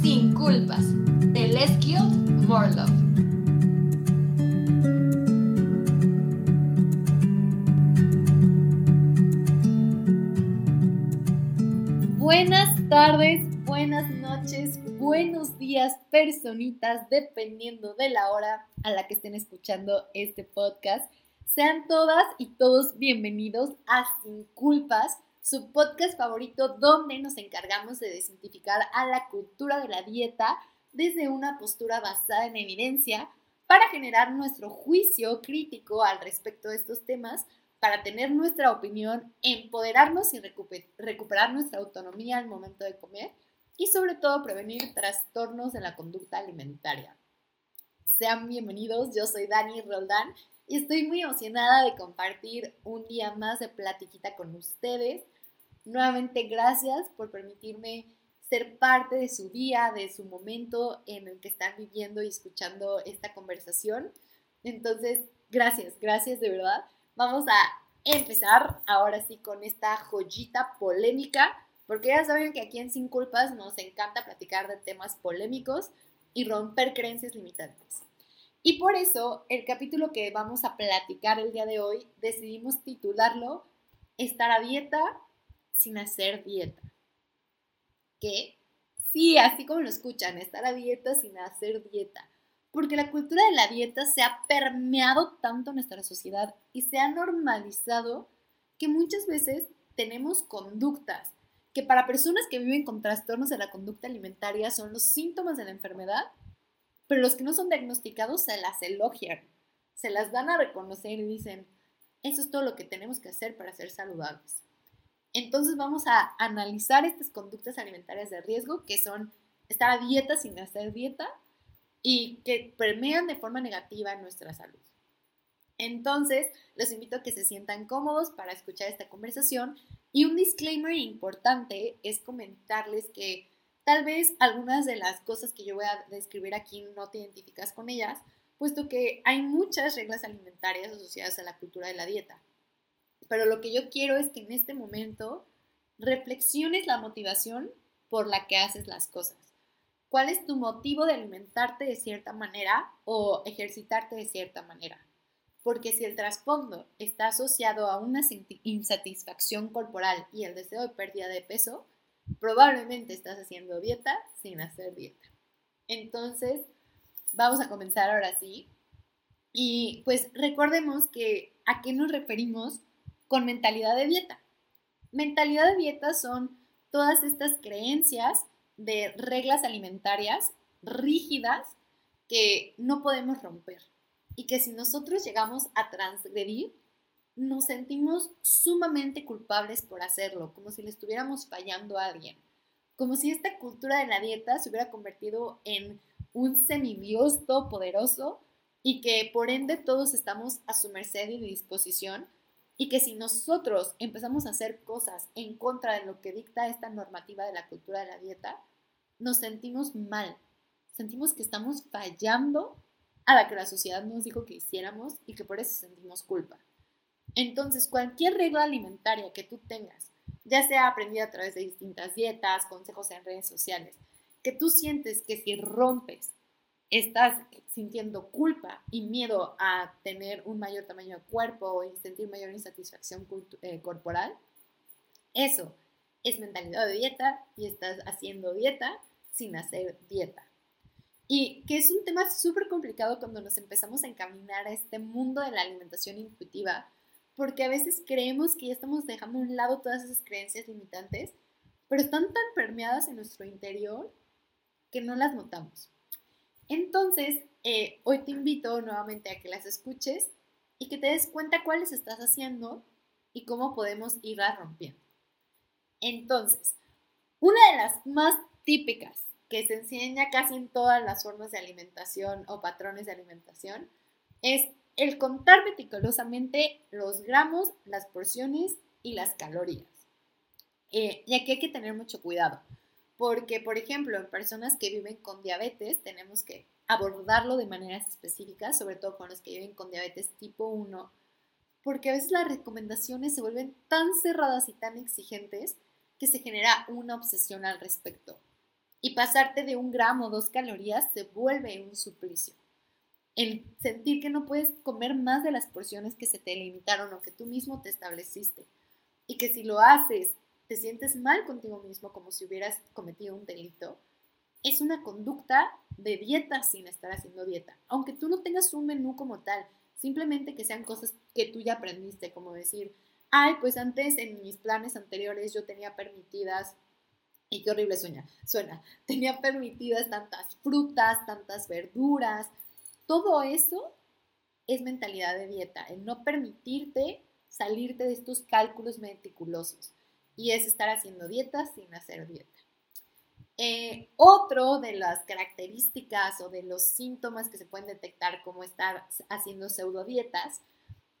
Sin Culpas, de. Buenas tardes, buenas noches, buenos días, personitas, dependiendo de la hora a la que estén escuchando este podcast. Sean todas y todos bienvenidos a Sin Culpas, su podcast favorito donde nos encargamos de desintificar a la cultura de la dieta desde una postura basada en evidencia para generar nuestro juicio crítico al respecto de estos temas, para tener nuestra opinión, empoderarnos y recuperar nuestra autonomía al momento de comer y sobre todo prevenir trastornos de la conducta alimentaria. Sean bienvenidos, yo soy Dani Roldán y estoy muy emocionada de compartir un día más de platiquita con ustedes. Nuevamente, gracias por permitirme ser parte de su día, de su momento en el que están viviendo y escuchando esta conversación. Entonces, gracias, gracias de verdad. Vamos a empezar ahora sí con esta joyita polémica, porque ya saben que aquí en Sin Culpas nos encanta platicar de temas polémicos y romper creencias limitantes. Y por eso el capítulo que vamos a platicar el día de hoy decidimos titularlo Estar a dieta sin hacer dieta. ¿Qué? Sí, así como lo escuchan, estar a dieta sin hacer dieta. Porque la cultura de la dieta se ha permeado tanto en nuestra sociedad y se ha normalizado que muchas veces tenemos conductas que para personas que viven con trastornos de la conducta alimentaria son los síntomas de la enfermedad, pero los que no son diagnosticados se las elogian, se las dan a reconocer y dicen, eso es todo lo que tenemos que hacer para ser saludables. Entonces vamos a analizar estas conductas alimentarias de riesgo que son estar a dieta sin hacer dieta y que permean de forma negativa nuestra salud. Entonces, los invito a que se sientan cómodos para escuchar esta conversación y un disclaimer importante es comentarles que tal vez algunas de las cosas que yo voy a describir aquí no te identificas con ellas, puesto que hay muchas reglas alimentarias asociadas a la cultura de la dieta. Pero lo que yo quiero es que en este momento reflexiones la motivación por la que haces las cosas. ¿Cuál es tu motivo de alimentarte de cierta manera o ejercitarte de cierta manera? Porque si el trasfondo está asociado a una insatisfacción corporal y el deseo de pérdida de peso, probablemente estás haciendo dieta sin hacer dieta. Entonces, vamos a comenzar ahora sí. Y pues recordemos que a qué nos referimos con mentalidad de dieta. Mentalidad de dieta son todas estas creencias de reglas alimentarias rígidas que no podemos romper y que si nosotros llegamos a transgredir, nos sentimos sumamente culpables por hacerlo, como si le estuviéramos fallando a alguien, como si esta cultura de la dieta se hubiera convertido en un semidios todopoderoso y que por ende todos estamos a su merced y disposición y que si nosotros empezamos a hacer cosas en contra de lo que dicta esta normativa de la cultura de la dieta, nos sentimos mal, sentimos que estamos fallando a la que la sociedad nos dijo que hiciéramos y que por eso sentimos culpa. Entonces, cualquier regla alimentaria que tú tengas, ya sea aprendida a través de distintas dietas, consejos en redes sociales, que tú sientes que si rompes estás sintiendo culpa y miedo a tener un mayor tamaño de cuerpo y sentir mayor insatisfacción eh, corporal, eso es mentalidad de dieta y estás haciendo dieta sin hacer dieta. Y que es un tema súper complicado cuando nos empezamos a encaminar a este mundo de la alimentación intuitiva, porque a veces creemos que ya estamos dejando a un lado todas esas creencias limitantes, pero están tan permeadas en nuestro interior que no las notamos. Entonces, eh, hoy te invito nuevamente a que las escuches y que te des cuenta cuáles estás haciendo y cómo podemos irlas rompiendo. Entonces, una de las más típicas que se enseña casi en todas las formas de alimentación o patrones de alimentación es el contar meticulosamente los gramos, las porciones y las calorías. Eh, y aquí hay que tener mucho cuidado porque, por ejemplo, en personas que viven con diabetes, tenemos que abordarlo de maneras específicas, sobre todo con los que viven con diabetes tipo 1, porque a veces las recomendaciones se vuelven tan cerradas y tan exigentes que se genera una obsesión al respecto. Y pasarte de un gramo o dos calorías se vuelve un suplicio. El sentir que no puedes comer más de las porciones que se te limitaron o que tú mismo te estableciste. Y que si lo haces, te sientes mal contigo mismo como si hubieras cometido un delito. Es una conducta de dieta sin estar haciendo dieta. Aunque tú no tengas un menú como tal, simplemente que sean cosas que tú ya aprendiste, como decir, ay, pues antes en mis planes anteriores yo tenía permitidas, y qué horrible suena, suena, tenía permitidas tantas frutas, tantas verduras, todo eso es mentalidad de dieta, el no permitirte salirte de estos cálculos meticulosos y es estar haciendo dieta sin hacer dieta. Eh, otro de las características o de los síntomas que se pueden detectar como estar haciendo pseudo dietas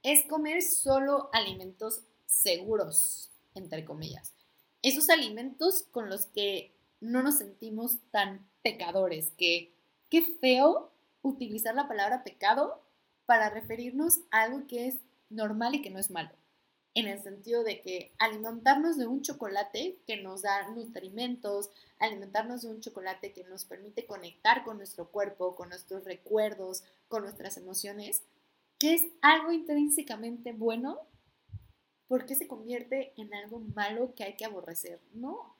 es comer solo alimentos seguros, entre comillas. Esos alimentos con los que no nos sentimos tan pecadores, que qué feo utilizar la palabra pecado para referirnos a algo que es normal y que no es malo. En el sentido de que alimentarnos de un chocolate que nos da nutrimentos, alimentarnos de un chocolate que nos permite conectar con nuestro cuerpo, con nuestros recuerdos, con nuestras emociones, que es algo intrínsecamente bueno, ¿por qué se convierte en algo malo que hay que aborrecer? No.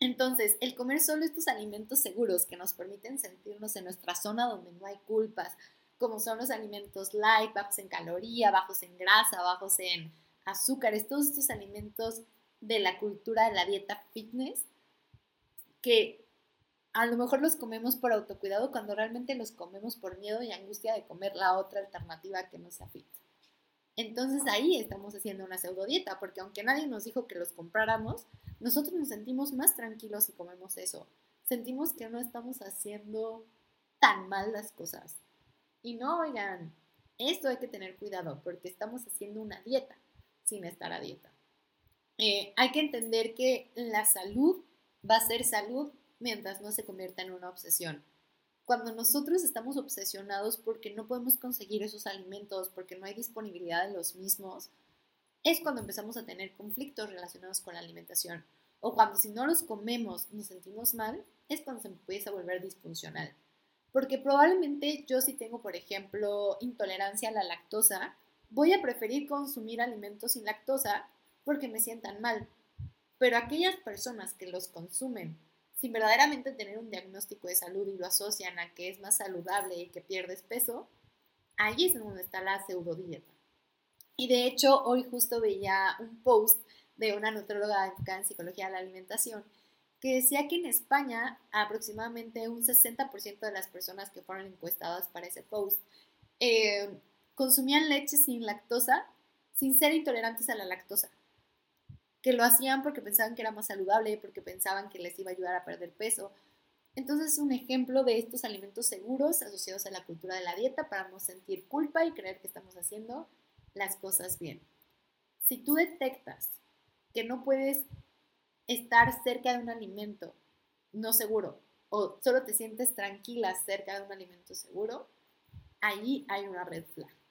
Entonces, el comer solo estos alimentos seguros que nos permiten sentirnos en nuestra zona donde no hay culpas, como son los alimentos light, bajos en caloría, bajos en grasa, bajos en azúcares, todos estos alimentos de la cultura de la dieta fitness, que a lo mejor los comemos por autocuidado cuando realmente los comemos por miedo y angustia de comer la otra alternativa que no sea fit. Entonces ahí estamos haciendo una pseudo dieta, porque aunque nadie nos dijo que los compráramos, nosotros nos sentimos más tranquilos si comemos eso. Sentimos que no estamos haciendo tan mal las cosas. Y no, oigan, esto hay que tener cuidado porque estamos haciendo una dieta sin estar a dieta. Eh, hay que entender que la salud va a ser salud mientras no se convierta en una obsesión. Cuando nosotros estamos obsesionados porque no podemos conseguir esos alimentos, porque no hay disponibilidad de los mismos, es cuando empezamos a tener conflictos relacionados con la alimentación. O cuando si no los comemos nos sentimos mal, es cuando se empieza a volver disfuncional. Porque probablemente yo si tengo, por ejemplo, intolerancia a la lactosa, voy a preferir consumir alimentos sin lactosa porque me sientan mal. Pero aquellas personas que los consumen sin verdaderamente tener un diagnóstico de salud y lo asocian a que es más saludable y que pierdes peso, ahí es donde está la pseudodieta. Y de hecho, hoy justo veía un post de una nutróloga enfocada en psicología de la alimentación que decía que en España aproximadamente un 60% de las personas que fueron encuestadas para ese post eh, consumían leche sin lactosa sin ser intolerantes a la lactosa. Que lo hacían porque pensaban que era más saludable, porque pensaban que les iba a ayudar a perder peso. Entonces es un ejemplo de estos alimentos seguros asociados a la cultura de la dieta para no sentir culpa y creer que estamos haciendo las cosas bien. Si tú detectas que no puedes estar cerca de un alimento no seguro o solo te sientes tranquila cerca de un alimento seguro, ahí hay una red flag.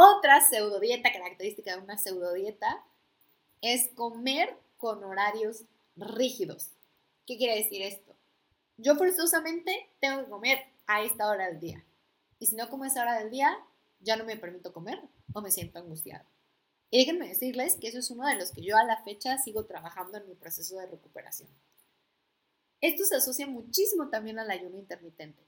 Otra pseudodieta, característica de una pseudodieta, es comer con horarios rígidos. ¿Qué quiere decir esto? Yo forzosamente tengo que comer a esta hora del día. Y si no como a esa hora del día, ya no me permito comer o me siento angustiado. Y déjenme decirles que eso es uno de los que yo a la fecha sigo trabajando en mi proceso de recuperación. Esto se asocia muchísimo también al ayuno intermitente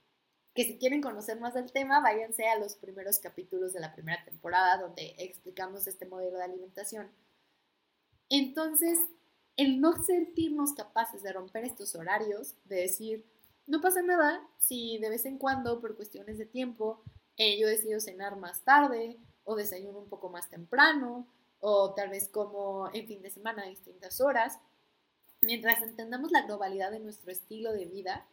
que si quieren conocer más del tema, váyanse a los primeros capítulos de la primera temporada donde explicamos este modelo de alimentación. Entonces, el no sentirnos capaces de romper estos horarios, de decir, no pasa nada si de vez en cuando, por cuestiones de tiempo, eh, yo decido cenar más tarde o desayuno un poco más temprano o tal vez como en fin de semana a distintas horas, mientras entendamos la globalidad de nuestro estilo de vida,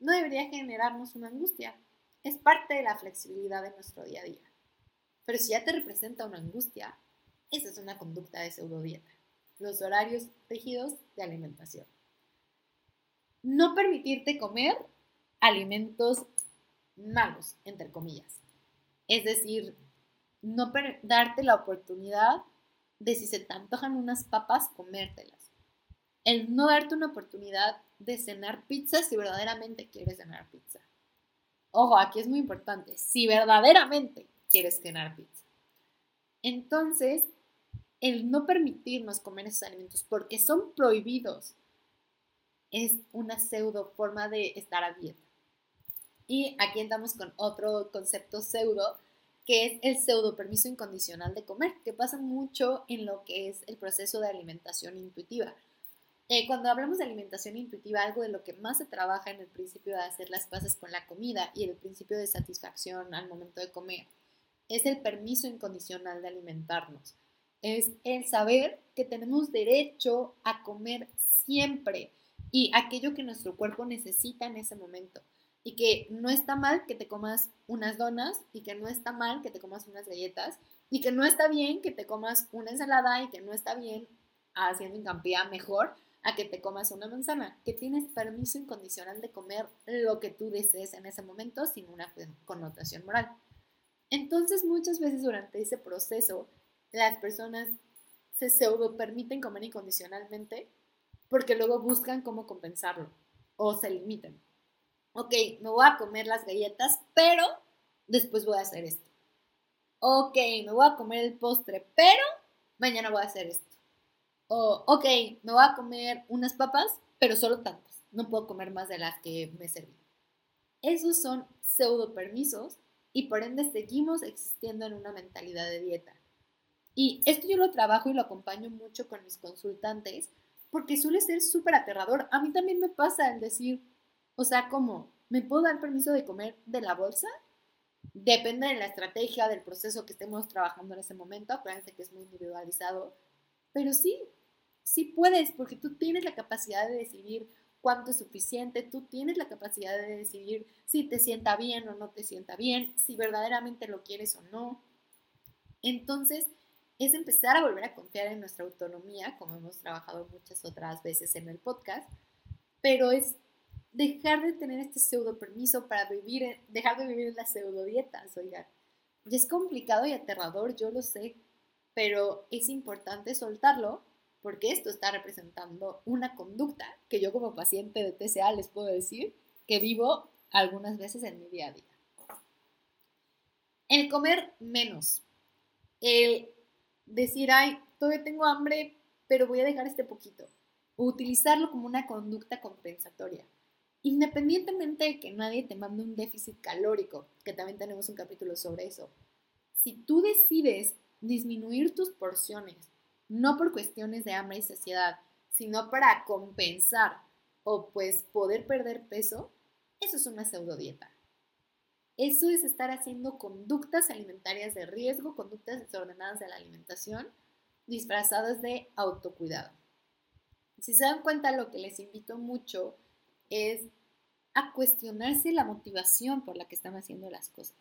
no debería generarnos una angustia. Es parte de la flexibilidad de nuestro día a día. Pero si ya te representa una angustia, esa es una conducta de pseudodieta. Los horarios rígidos de alimentación. No permitirte comer alimentos malos, entre comillas. Es decir, no darte la oportunidad de si se te antojan unas papas, comértelas. El no darte una oportunidad de cenar pizza si verdaderamente quieres cenar pizza. Ojo, aquí es muy importante, si verdaderamente quieres cenar pizza. Entonces, el no permitirnos comer esos alimentos porque son prohibidos es una pseudo forma de estar a dieta. Y aquí entramos con otro concepto pseudo, que es el pseudo permiso incondicional de comer, que pasa mucho en lo que es el proceso de alimentación intuitiva. Eh, cuando hablamos de alimentación intuitiva, algo de lo que más se trabaja en el principio de hacer las paces con la comida y el principio de satisfacción al momento de comer, es el permiso incondicional de alimentarnos. Es el saber que tenemos derecho a comer siempre y aquello que nuestro cuerpo necesita en ese momento. Y que no está mal que te comas unas donas y que no está mal que te comas unas galletas y que no está bien que te comas una ensalada y que no está bien haciendo hincapié mejor a que te comas una manzana, que tienes permiso incondicional de comer lo que tú desees en ese momento sin una connotación moral. Entonces muchas veces durante ese proceso las personas se pseudo permiten comer incondicionalmente porque luego buscan cómo compensarlo o se limitan. Ok, me voy a comer las galletas, pero después voy a hacer esto. Ok, me voy a comer el postre, pero mañana voy a hacer esto. O, ok, me voy a comer unas papas, pero solo tantas. No puedo comer más de las que me serví. Esos son pseudo permisos y por ende seguimos existiendo en una mentalidad de dieta. Y esto yo lo trabajo y lo acompaño mucho con mis consultantes porque suele ser súper aterrador. A mí también me pasa el decir, o sea, ¿cómo? ¿Me puedo dar permiso de comer de la bolsa? Depende de la estrategia, del proceso que estemos trabajando en ese momento. Acuérdense que es muy individualizado pero sí, sí puedes, porque tú tienes la capacidad de decidir cuánto es suficiente, tú tienes la capacidad de decidir si te sienta bien o no te sienta bien, si verdaderamente lo quieres o no. Entonces, es empezar a volver a confiar en nuestra autonomía, como hemos trabajado muchas otras veces en el podcast, pero es dejar de tener este pseudo permiso para vivir, dejar de vivir en las pseudo dietas, oigan. Y es complicado y aterrador, yo lo sé, pero es importante soltarlo porque esto está representando una conducta que yo como paciente de TCA les puedo decir que vivo algunas veces en mi día a día. El comer menos. El decir, ay, todavía tengo hambre, pero voy a dejar este poquito. utilizarlo como una conducta compensatoria. Independientemente de que nadie te mande un déficit calórico, que también tenemos un capítulo sobre eso. Si tú decides disminuir tus porciones, no por cuestiones de hambre y saciedad, sino para compensar o pues poder perder peso, eso es una pseudo dieta. Eso es estar haciendo conductas alimentarias de riesgo, conductas desordenadas de la alimentación, disfrazadas de autocuidado. Si se dan cuenta, lo que les invito mucho es a cuestionarse la motivación por la que están haciendo las cosas.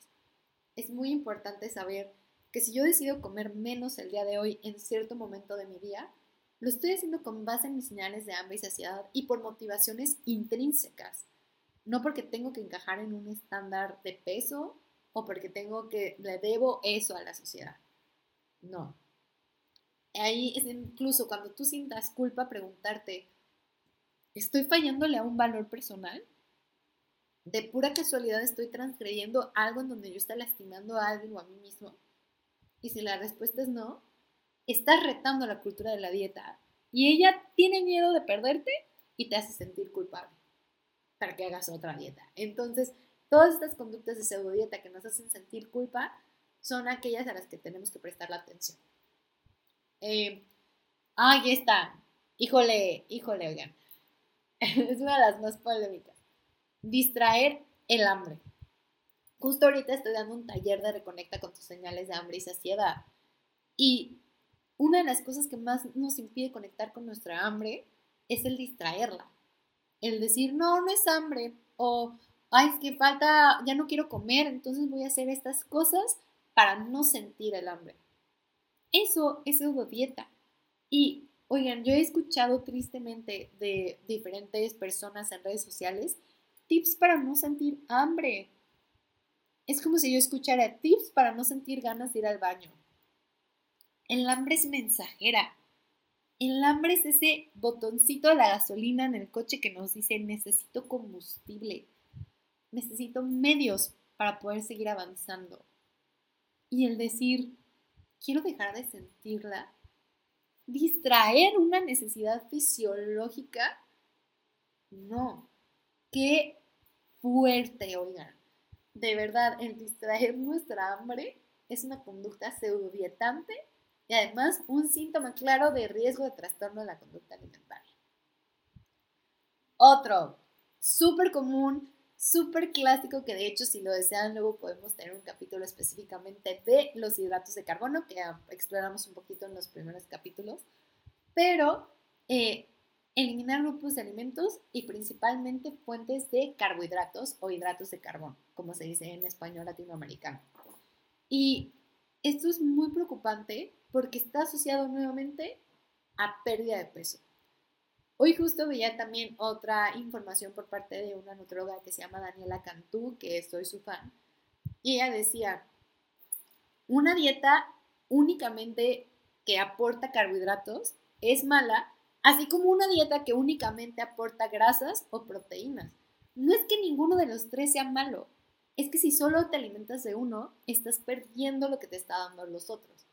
Es muy importante saber que si yo decido comer menos el día de hoy en cierto momento de mi día, lo estoy haciendo con base en mis señales de hambre y saciedad y por motivaciones intrínsecas, no porque tengo que encajar en un estándar de peso o porque tengo que le debo eso a la sociedad. No. Ahí es incluso cuando tú sientas culpa preguntarte, ¿estoy fallándole a un valor personal? ¿De pura casualidad estoy transgrediendo algo en donde yo estoy lastimando a alguien o a mí mismo? Y si la respuesta es no, estás retando la cultura de la dieta y ella tiene miedo de perderte y te hace sentir culpable para que hagas otra dieta. Entonces, todas estas conductas de pseudo dieta que nos hacen sentir culpa son aquellas a las que tenemos que prestar la atención. Eh, ahí está. Híjole, híjole, oigan. es una de las más polémicas. Distraer el hambre. Justo ahorita estoy dando un taller de reconecta con tus señales de hambre y saciedad. Y una de las cosas que más nos impide conectar con nuestra hambre es el distraerla. El decir, no, no es hambre. O, ay, es que falta, ya no quiero comer, entonces voy a hacer estas cosas para no sentir el hambre. Eso es dieta. Y, oigan, yo he escuchado tristemente de diferentes personas en redes sociales tips para no sentir hambre. Es como si yo escuchara tips para no sentir ganas de ir al baño. El hambre es mensajera. El hambre es ese botoncito de la gasolina en el coche que nos dice necesito combustible, necesito medios para poder seguir avanzando. Y el decir, quiero dejar de sentirla, distraer una necesidad fisiológica, no. Qué fuerte, oigan. De verdad, el distraer nuestra hambre es una conducta pseudodietante y además un síntoma claro de riesgo de trastorno de la conducta alimentaria. Otro, súper común, súper clásico, que de hecho si lo desean luego podemos tener un capítulo específicamente de los hidratos de carbono, que exploramos un poquito en los primeros capítulos, pero eh, eliminar grupos de alimentos y principalmente fuentes de carbohidratos o hidratos de carbono, como se dice en español latinoamericano. Y esto es muy preocupante porque está asociado nuevamente a pérdida de peso. Hoy justo veía también otra información por parte de una nutróloga que se llama Daniela Cantú, que soy su fan, y ella decía, una dieta únicamente que aporta carbohidratos es mala, así como una dieta que únicamente aporta grasas o proteínas. No es que ninguno de los tres sea malo, es que si solo te alimentas de uno, estás perdiendo lo que te está dando los otros.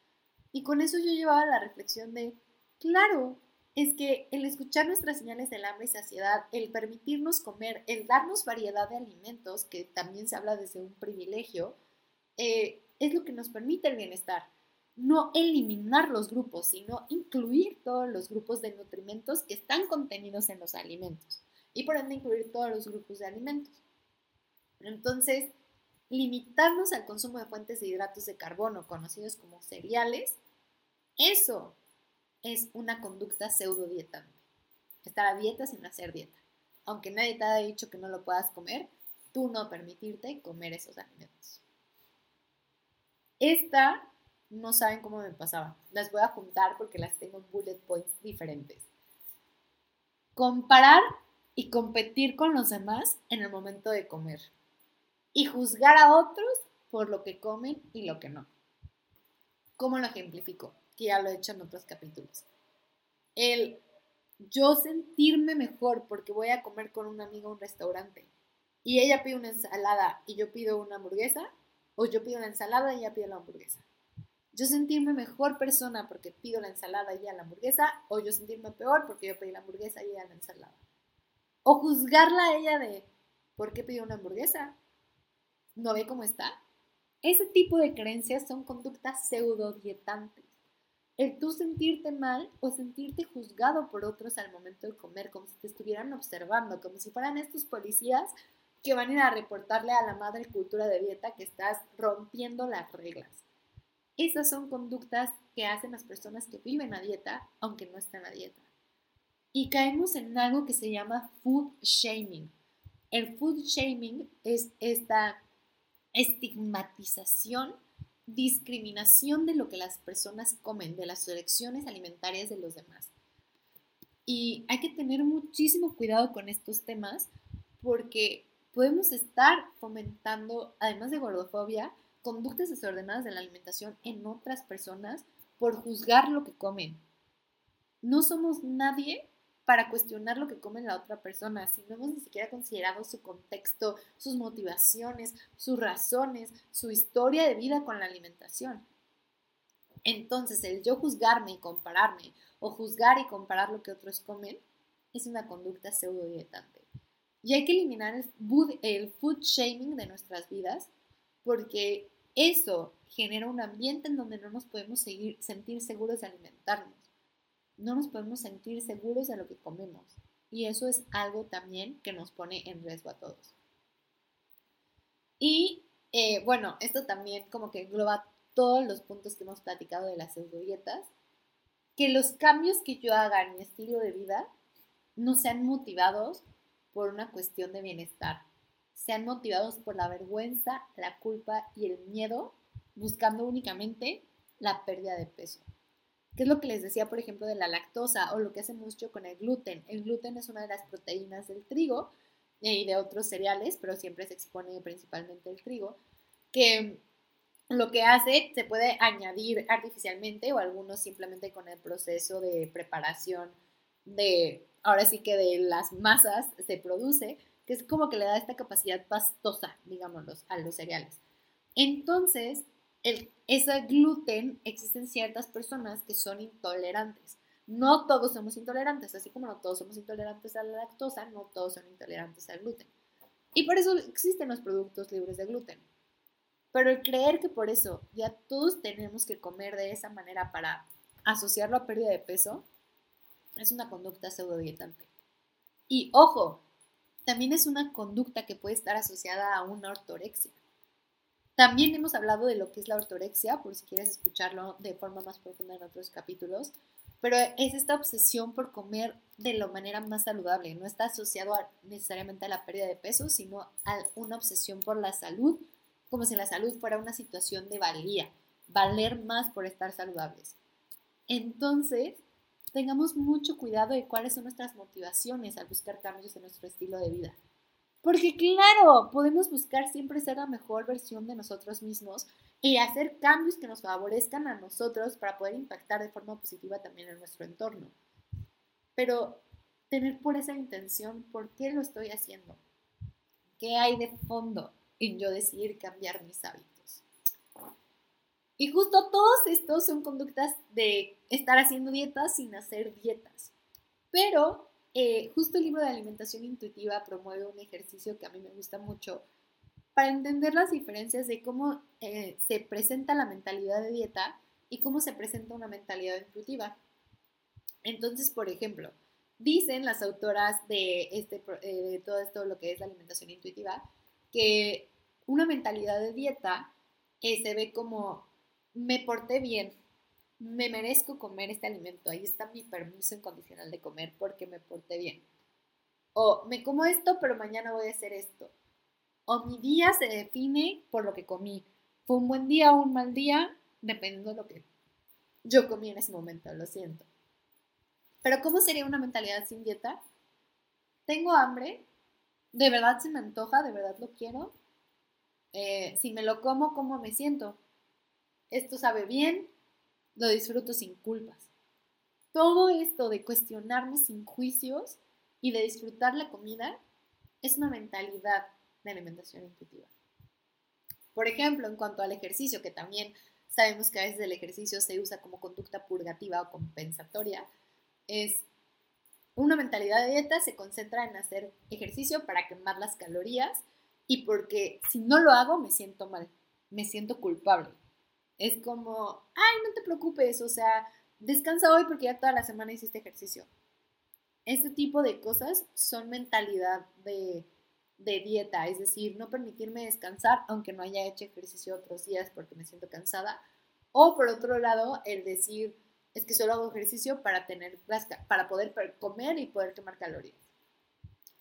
Y con eso yo llevaba la reflexión de, claro, es que el escuchar nuestras señales del hambre y saciedad, el permitirnos comer, el darnos variedad de alimentos, que también se habla desde un privilegio, eh, es lo que nos permite el bienestar. No eliminar los grupos, sino incluir todos los grupos de nutrimentos que están contenidos en los alimentos. Y por ende incluir todos los grupos de alimentos. Entonces, limitarnos al consumo de fuentes de hidratos de carbono, conocidos como cereales, eso es una conducta pseudo dietante. Estar a dieta sin hacer dieta. Aunque nadie te haya dicho que no lo puedas comer, tú no permitirte comer esos alimentos. Esta no saben cómo me pasaba. Las voy a juntar porque las tengo en bullet points diferentes. Comparar y competir con los demás en el momento de comer y juzgar a otros por lo que comen y lo que no. ¿Cómo lo ejemplifico? Que ya lo he hecho en otros capítulos. El yo sentirme mejor porque voy a comer con una amiga a un restaurante y ella pide una ensalada y yo pido una hamburguesa, o yo pido la ensalada y ella pide la hamburguesa. Yo sentirme mejor persona porque pido la ensalada y ella la hamburguesa, o yo sentirme peor porque yo pedí la hamburguesa y ella la ensalada. O juzgarla a ella de ¿por qué pidió una hamburguesa? ¿No ve cómo está? Ese tipo de creencias son conductas pseudo-dietantes. El tú sentirte mal o sentirte juzgado por otros al momento de comer, como si te estuvieran observando, como si fueran estos policías que van a ir a reportarle a la madre cultura de dieta que estás rompiendo las reglas. Esas son conductas que hacen las personas que viven a dieta, aunque no están a dieta. Y caemos en algo que se llama food shaming. El food shaming es esta estigmatización, discriminación de lo que las personas comen, de las elecciones alimentarias de los demás. Y hay que tener muchísimo cuidado con estos temas porque podemos estar fomentando, además de gordofobia, conductas desordenadas de la alimentación en otras personas por juzgar lo que comen. No somos nadie para cuestionar lo que come la otra persona, si no hemos ni siquiera considerado su contexto, sus motivaciones, sus razones, su historia de vida con la alimentación. Entonces, el yo juzgarme y compararme, o juzgar y comparar lo que otros comen, es una conducta pseudo dietante. Y hay que eliminar el food, el food shaming de nuestras vidas, porque eso genera un ambiente en donde no nos podemos seguir, sentir seguros de alimentarnos no nos podemos sentir seguros de lo que comemos. Y eso es algo también que nos pone en riesgo a todos. Y eh, bueno, esto también como que engloba todos los puntos que hemos platicado de las pseudodietas, que los cambios que yo haga en mi estilo de vida no sean motivados por una cuestión de bienestar, sean motivados por la vergüenza, la culpa y el miedo, buscando únicamente la pérdida de peso. ¿Qué es lo que les decía, por ejemplo, de la lactosa o lo que hace mucho con el gluten? El gluten es una de las proteínas del trigo y de otros cereales, pero siempre se expone principalmente el trigo, que lo que hace se puede añadir artificialmente o algunos simplemente con el proceso de preparación de, ahora sí que de las masas se produce, es como que le da esta capacidad pastosa, digámoslo, a los cereales. Entonces, el, ese gluten, existen ciertas personas que son intolerantes. No todos somos intolerantes, así como no todos somos intolerantes a la lactosa, no todos son intolerantes al gluten. Y por eso existen los productos libres de gluten. Pero el creer que por eso ya todos tenemos que comer de esa manera para asociarlo a pérdida de peso, es una conducta pseudodietante. Y ojo, también es una conducta que puede estar asociada a una ortorexia. También hemos hablado de lo que es la ortorexia, por si quieres escucharlo de forma más profunda en otros capítulos, pero es esta obsesión por comer de la manera más saludable. No está asociado necesariamente a la pérdida de peso, sino a una obsesión por la salud, como si la salud fuera una situación de valía, valer más por estar saludables. Entonces, tengamos mucho cuidado de cuáles son nuestras motivaciones al buscar cambios en nuestro estilo de vida. Porque claro, podemos buscar siempre ser la mejor versión de nosotros mismos y hacer cambios que nos favorezcan a nosotros para poder impactar de forma positiva también en nuestro entorno. Pero tener por esa intención, ¿por qué lo estoy haciendo? ¿Qué hay de fondo en yo decidir cambiar mis hábitos? Y justo todos estos son conductas de estar haciendo dietas sin hacer dietas. Pero eh, justo el libro de alimentación intuitiva promueve un ejercicio que a mí me gusta mucho para entender las diferencias de cómo eh, se presenta la mentalidad de dieta y cómo se presenta una mentalidad intuitiva. Entonces, por ejemplo, dicen las autoras de, este, eh, de todo esto, lo que es la alimentación intuitiva, que una mentalidad de dieta se ve como me porté bien, me merezco comer este alimento, ahí está mi permiso incondicional de comer porque me porté bien. O me como esto, pero mañana voy a hacer esto. O mi día se define por lo que comí. Fue un buen día o un mal día, dependiendo de lo que yo comí en ese momento, lo siento. Pero ¿cómo sería una mentalidad sin dieta? Tengo hambre, de verdad se me antoja, de verdad lo quiero. Eh, si me lo como, ¿cómo me siento? Esto sabe bien, lo disfruto sin culpas. Todo esto de cuestionarme sin juicios y de disfrutar la comida es una mentalidad de alimentación intuitiva. Por ejemplo, en cuanto al ejercicio, que también sabemos que a veces el ejercicio se usa como conducta purgativa o compensatoria, es una mentalidad de dieta se concentra en hacer ejercicio para quemar las calorías y porque si no lo hago me siento mal, me siento culpable. Es como, ay, no te preocupes, o sea, descansa hoy porque ya toda la semana hiciste ejercicio. Este tipo de cosas son mentalidad de, de dieta, es decir, no permitirme descansar aunque no haya hecho ejercicio otros días porque me siento cansada. O por otro lado, el decir, es que solo hago ejercicio para, tener, para poder comer y poder quemar calorías.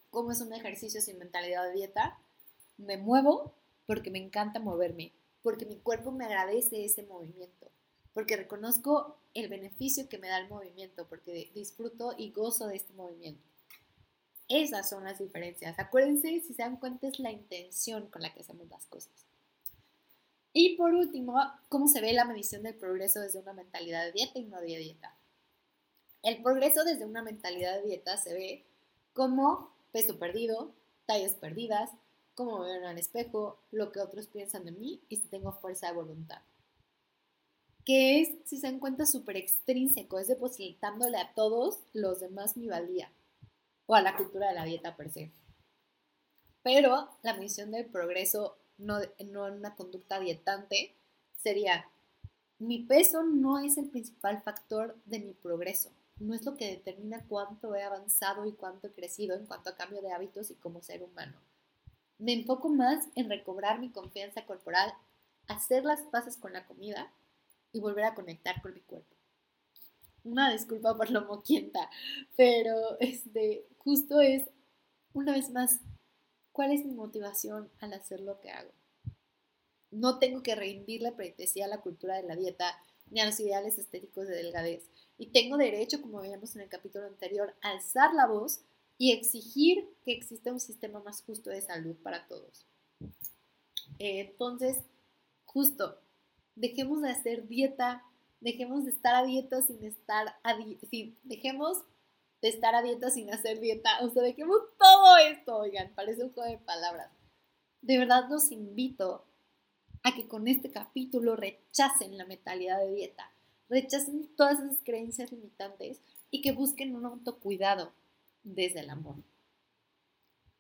¿Cómo es un ejercicio sin mentalidad de dieta? Me muevo porque me encanta moverme porque mi cuerpo me agradece ese movimiento, porque reconozco el beneficio que me da el movimiento, porque disfruto y gozo de este movimiento. Esas son las diferencias. Acuérdense, si se dan cuenta, es la intención con la que hacemos las cosas. Y por último, ¿cómo se ve la medición del progreso desde una mentalidad de dieta y no de dieta? El progreso desde una mentalidad de dieta se ve como peso perdido, tallas perdidas, cómo me veo en el espejo, lo que otros piensan de mí y si tengo fuerza de voluntad. Que es, si se dan cuenta, súper extrínseco, es depositándole a todos los demás mi valía o a la cultura de la dieta per se. Pero la misión del progreso, no, no en una conducta dietante, sería, mi peso no es el principal factor de mi progreso, no es lo que determina cuánto he avanzado y cuánto he crecido en cuanto a cambio de hábitos y como ser humano. Me enfoco más en recobrar mi confianza corporal, hacer las paces con la comida y volver a conectar con mi cuerpo. Una disculpa por lo moquienta, pero este, justo es, una vez más, ¿cuál es mi motivación al hacer lo que hago? No tengo que rendirle pretesía a la cultura de la dieta ni a los ideales estéticos de delgadez. Y tengo derecho, como veíamos en el capítulo anterior, a alzar la voz y exigir que exista un sistema más justo de salud para todos. Eh, entonces, justo, Dejemos de hacer dieta, dejemos de estar a dieta sin estar a dieta, dejemos de estar a dieta sin hacer dieta, o sea, dejemos todo esto, oigan, parece un juego de palabras. De verdad los invito a que con este capítulo rechacen la mentalidad de dieta, rechacen todas esas creencias limitantes y que busquen un autocuidado desde el amor.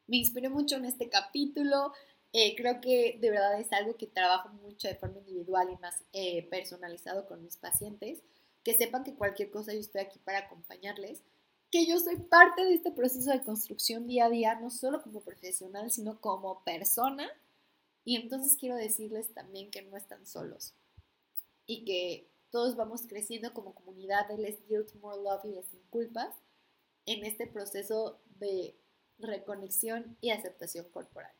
Me inspiré mucho en este capítulo, eh, creo que de verdad es algo que trabajo mucho de forma individual y más eh, personalizado con mis pacientes, que sepan que cualquier cosa yo estoy aquí para acompañarles, que yo soy parte de este proceso de construcción día a día, no solo como profesional, sino como persona. Y entonces quiero decirles también que no están solos y que todos vamos creciendo como comunidad de Les Guilt, More Love y de Sin Culpas en este proceso de reconexión y aceptación corporal.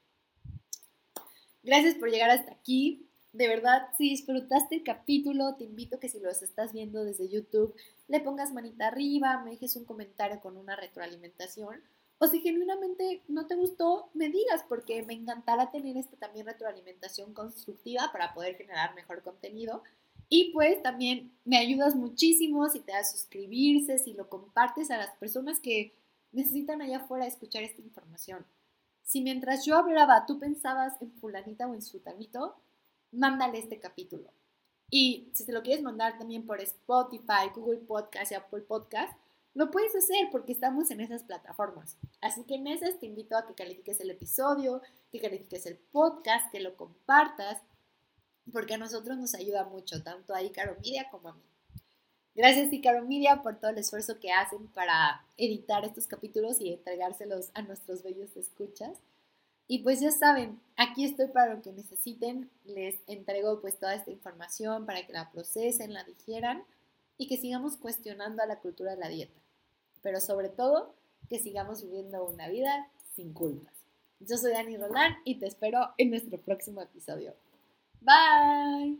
Gracias por llegar hasta aquí. De verdad, si disfrutaste el capítulo, te invito a que si los estás viendo desde YouTube, le pongas manita arriba, me dejes un comentario con una retroalimentación. O si genuinamente no te gustó, me digas, porque me encantará tener esta también retroalimentación constructiva para poder generar mejor contenido. Y pues también me ayudas muchísimo si te das suscribirse, si lo compartes a las personas que necesitan allá afuera escuchar esta información. Si mientras yo hablaba tú pensabas en fulanita o en sutanito, mándale este capítulo. Y si te lo quieres mandar también por Spotify, Google Podcast y Apple Podcast, lo puedes hacer porque estamos en esas plataformas. Así que en esas te invito a que califiques el episodio, que califiques el podcast, que lo compartas porque a nosotros nos ayuda mucho, tanto a Icaro Media como a mí. Gracias Icaro Media por todo el esfuerzo que hacen para editar estos capítulos y entregárselos a nuestros bellos escuchas. Y pues ya saben, aquí estoy para lo que necesiten. Les entrego pues toda esta información para que la procesen, la digieran y que sigamos cuestionando a la cultura de la dieta. Pero sobre todo, que sigamos viviendo una vida sin culpas. Yo soy Dani Roland y te espero en nuestro próximo episodio. Bye.